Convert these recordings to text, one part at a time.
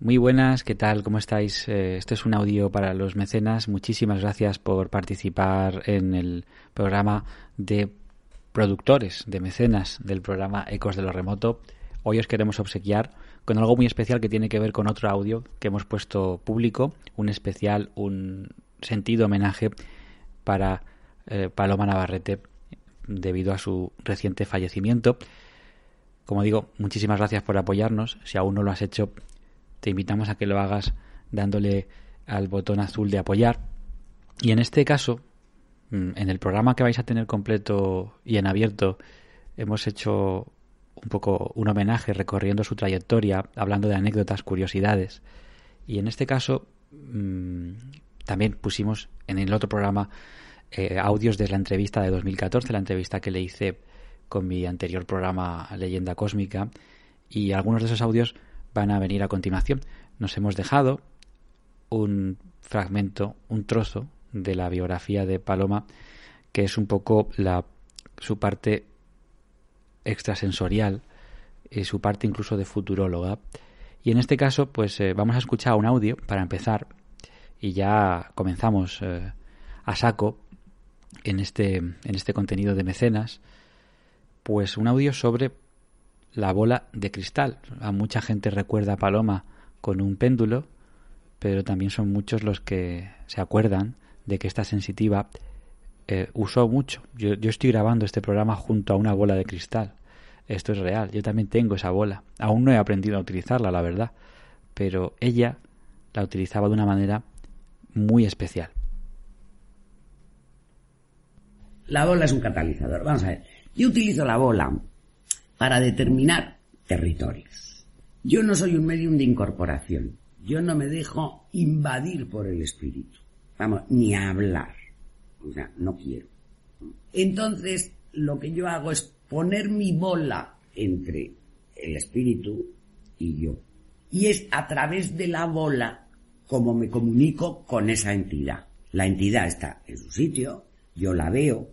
Muy buenas, ¿qué tal? ¿Cómo estáis? Este es un audio para los mecenas. Muchísimas gracias por participar en el programa de productores, de mecenas del programa Ecos de lo Remoto. Hoy os queremos obsequiar con algo muy especial que tiene que ver con otro audio que hemos puesto público, un especial, un sentido homenaje para eh, Paloma Navarrete debido a su reciente fallecimiento. Como digo, muchísimas gracias por apoyarnos. Si aún no lo has hecho, te invitamos a que lo hagas dándole al botón azul de apoyar. Y en este caso, mm, en el programa que vais a tener completo y en abierto, hemos hecho un poco un homenaje recorriendo su trayectoria, hablando de anécdotas, curiosidades. Y en este caso, mm, también pusimos en el otro programa eh, audios de la entrevista de 2014, la entrevista que le hice con mi anterior programa Leyenda Cósmica. Y algunos de esos audios van a venir a continuación. Nos hemos dejado un fragmento, un trozo de la biografía de Paloma, que es un poco la, su parte extrasensorial y su parte incluso de futuróloga. Y en este caso, pues eh, vamos a escuchar un audio para empezar y ya comenzamos eh, a saco en este, en este contenido de mecenas, pues un audio sobre la bola de cristal. A mucha gente recuerda a Paloma con un péndulo, pero también son muchos los que se acuerdan de que esta sensitiva eh, usó mucho. Yo, yo estoy grabando este programa junto a una bola de cristal. Esto es real. Yo también tengo esa bola. Aún no he aprendido a utilizarla, la verdad. Pero ella la utilizaba de una manera muy especial. La bola es un catalizador. Vamos a ver. Yo utilizo la bola para determinar territorios. Yo no soy un medium de incorporación. Yo no me dejo invadir por el espíritu. Vamos, ni hablar. O sea, no quiero. Entonces, lo que yo hago es poner mi bola entre el espíritu y yo. Y es a través de la bola como me comunico con esa entidad. La entidad está en su sitio, yo la veo,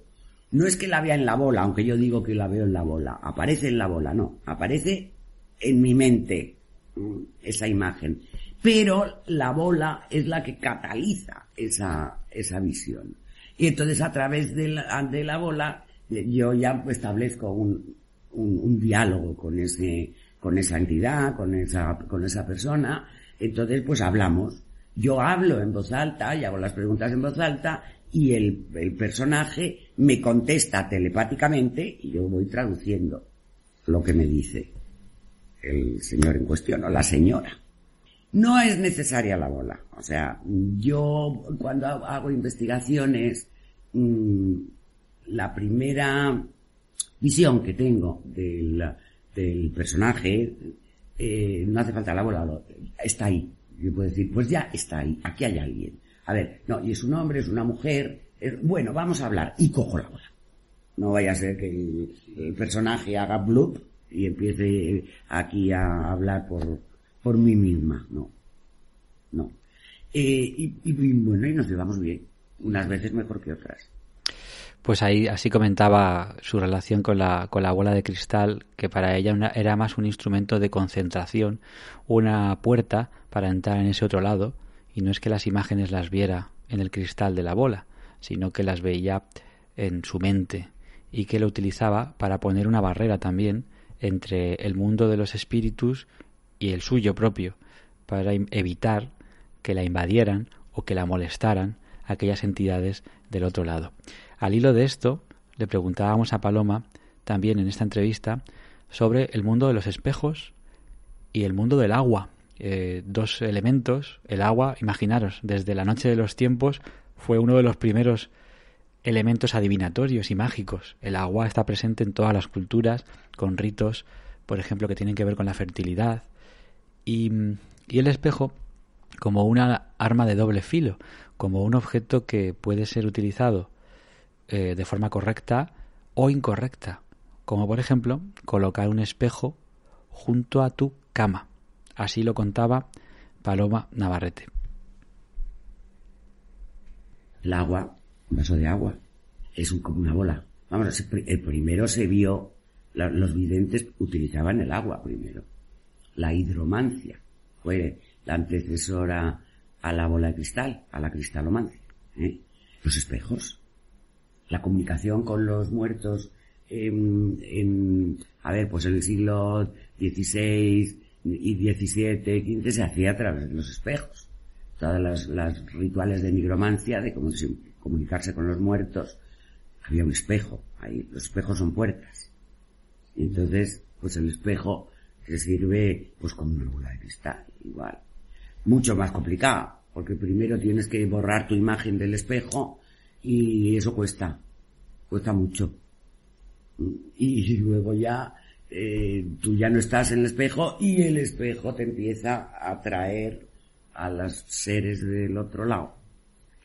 no es que la vea en la bola, aunque yo digo que la veo en la bola, aparece en la bola, no, aparece en mi mente mm, esa imagen. Pero la bola es la que cataliza esa, esa visión. Y entonces a través de la, de la bola yo ya establezco un, un, un, diálogo con ese, con esa entidad, con esa, con esa persona. Entonces pues hablamos. Yo hablo en voz alta y hago las preguntas en voz alta y el, el, personaje me contesta telepáticamente y yo voy traduciendo lo que me dice el señor en cuestión o la señora. No es necesaria la bola. O sea, yo cuando hago investigaciones, mmm, la primera visión que tengo del, del personaje, eh, no hace falta la bola, está ahí. Yo puedo decir, pues ya está ahí, aquí hay alguien a ver, no, y es un hombre, es una mujer, bueno, vamos a hablar, y cojo la bola. No vaya a ser que el, el personaje haga bloop y empiece aquí a hablar por, por mí misma, no, no. Eh, y, y, bueno, y nos llevamos bien, unas veces mejor que otras. Pues ahí así comentaba su relación con la, con la bola de cristal, que para ella una, era más un instrumento de concentración, una puerta para entrar en ese otro lado, y no es que las imágenes las viera en el cristal de la bola, sino que las veía en su mente y que lo utilizaba para poner una barrera también entre el mundo de los espíritus y el suyo propio, para evitar que la invadieran o que la molestaran aquellas entidades del otro lado. Al hilo de esto, le preguntábamos a Paloma, también en esta entrevista, sobre el mundo de los espejos y el mundo del agua, eh, dos elementos, el agua, imaginaros, desde la noche de los tiempos fue uno de los primeros elementos adivinatorios y mágicos. El agua está presente en todas las culturas, con ritos, por ejemplo, que tienen que ver con la fertilidad, y, el espejo como una arma de doble filo, como un objeto que puede ser utilizado eh, de forma correcta o incorrecta, como por ejemplo colocar un espejo junto a tu cama. Así lo contaba Paloma Navarrete. El agua, un vaso de agua, es como una bola. Vamos, el primero se vio, los videntes utilizaban el agua primero. La hidromancia fue la antecesora a la bola de cristal, a la cristalomancia. ¿eh? Los espejos. La comunicación con los muertos en, a ver, pues en el siglo XVI y XVII, XV se hacía a través de los espejos. Todas las, las rituales de nigromancia, de cómo comunicarse con los muertos, había un espejo. Ahí, los espejos son puertas. Y entonces, pues el espejo se sirve, pues como una bola de cristal, igual. Mucho más complicado, porque primero tienes que borrar tu imagen del espejo y eso cuesta, cuesta mucho. Y luego ya, eh, tú ya no estás en el espejo y el espejo te empieza a atraer a los seres del otro lado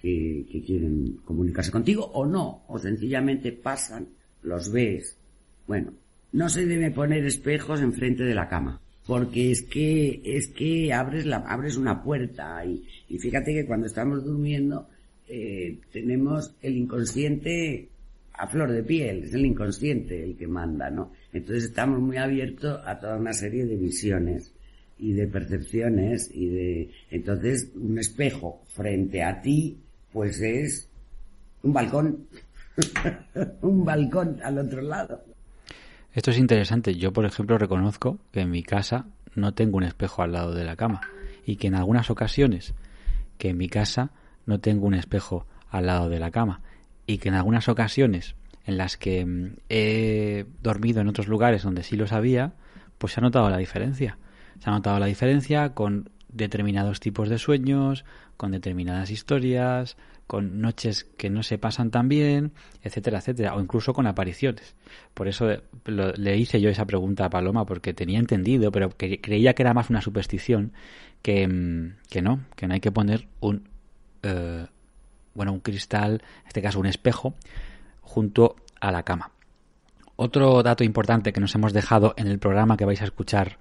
que, quieren comunicarse contigo o no, o sencillamente pasan, los ves. Bueno, no se debe poner espejos enfrente de la cama, porque es que, es que abres la, abres una puerta y, y fíjate que cuando estamos durmiendo, eh, tenemos el inconsciente a flor de piel, es el inconsciente el que manda, ¿no? Entonces estamos muy abiertos a toda una serie de visiones y de percepciones y de, entonces un espejo frente a ti pues es un balcón, un balcón al otro lado. Esto es interesante. Yo, por ejemplo, reconozco que en mi casa no tengo un espejo al lado de la cama y que en algunas ocasiones que en mi casa no tengo un espejo al lado de la cama y que en algunas ocasiones en las que mm, he dormido en otros lugares donde sí lo sabía, pues se ha notado la diferencia. Se ha notado la diferencia con determinados tipos de sueños, con determinadas historias, con noches que no se pasan tan bien, etcétera, etcétera, o incluso con apariciones. Por eso le hice yo esa pregunta a Paloma, porque tenía entendido, pero creía que era más una superstición, que, mm, que no, que no hay que poner un, eh, bueno, un cristal, en este caso un espejo, junto a la cama. Otro dato importante que nos hemos dejado en el programa que vais a escuchar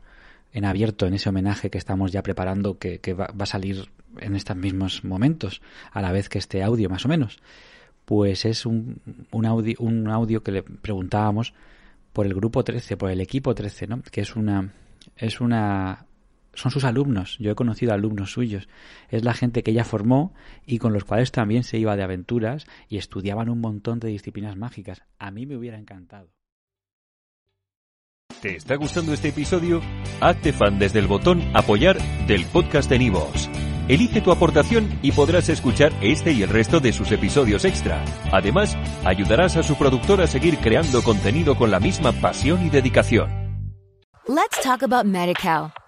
en abierto en ese homenaje que estamos ya preparando que, va, a salir en estos mismos momentos, a la vez que este audio más o menos. Pues es un, un, audio, un audio que le preguntábamos por el grupo 13, por el equipo 13, ¿no? Que es una, es una, son sus alumnos. Yo he conocido alumnos suyos. Es la gente que ella formó y con los cuales también se iba de aventuras y estudiaban un montón de disciplinas mágicas. A mí me hubiera encantado. ¿Te está gustando este episodio? Hazte fan desde el botón Apoyar del podcast de Nivos. Elige tu aportación y podrás escuchar este y el resto de sus episodios extra. Además, ayudarás a su productor a seguir creando contenido con la misma pasión y dedicación. Let's talk about MediCal.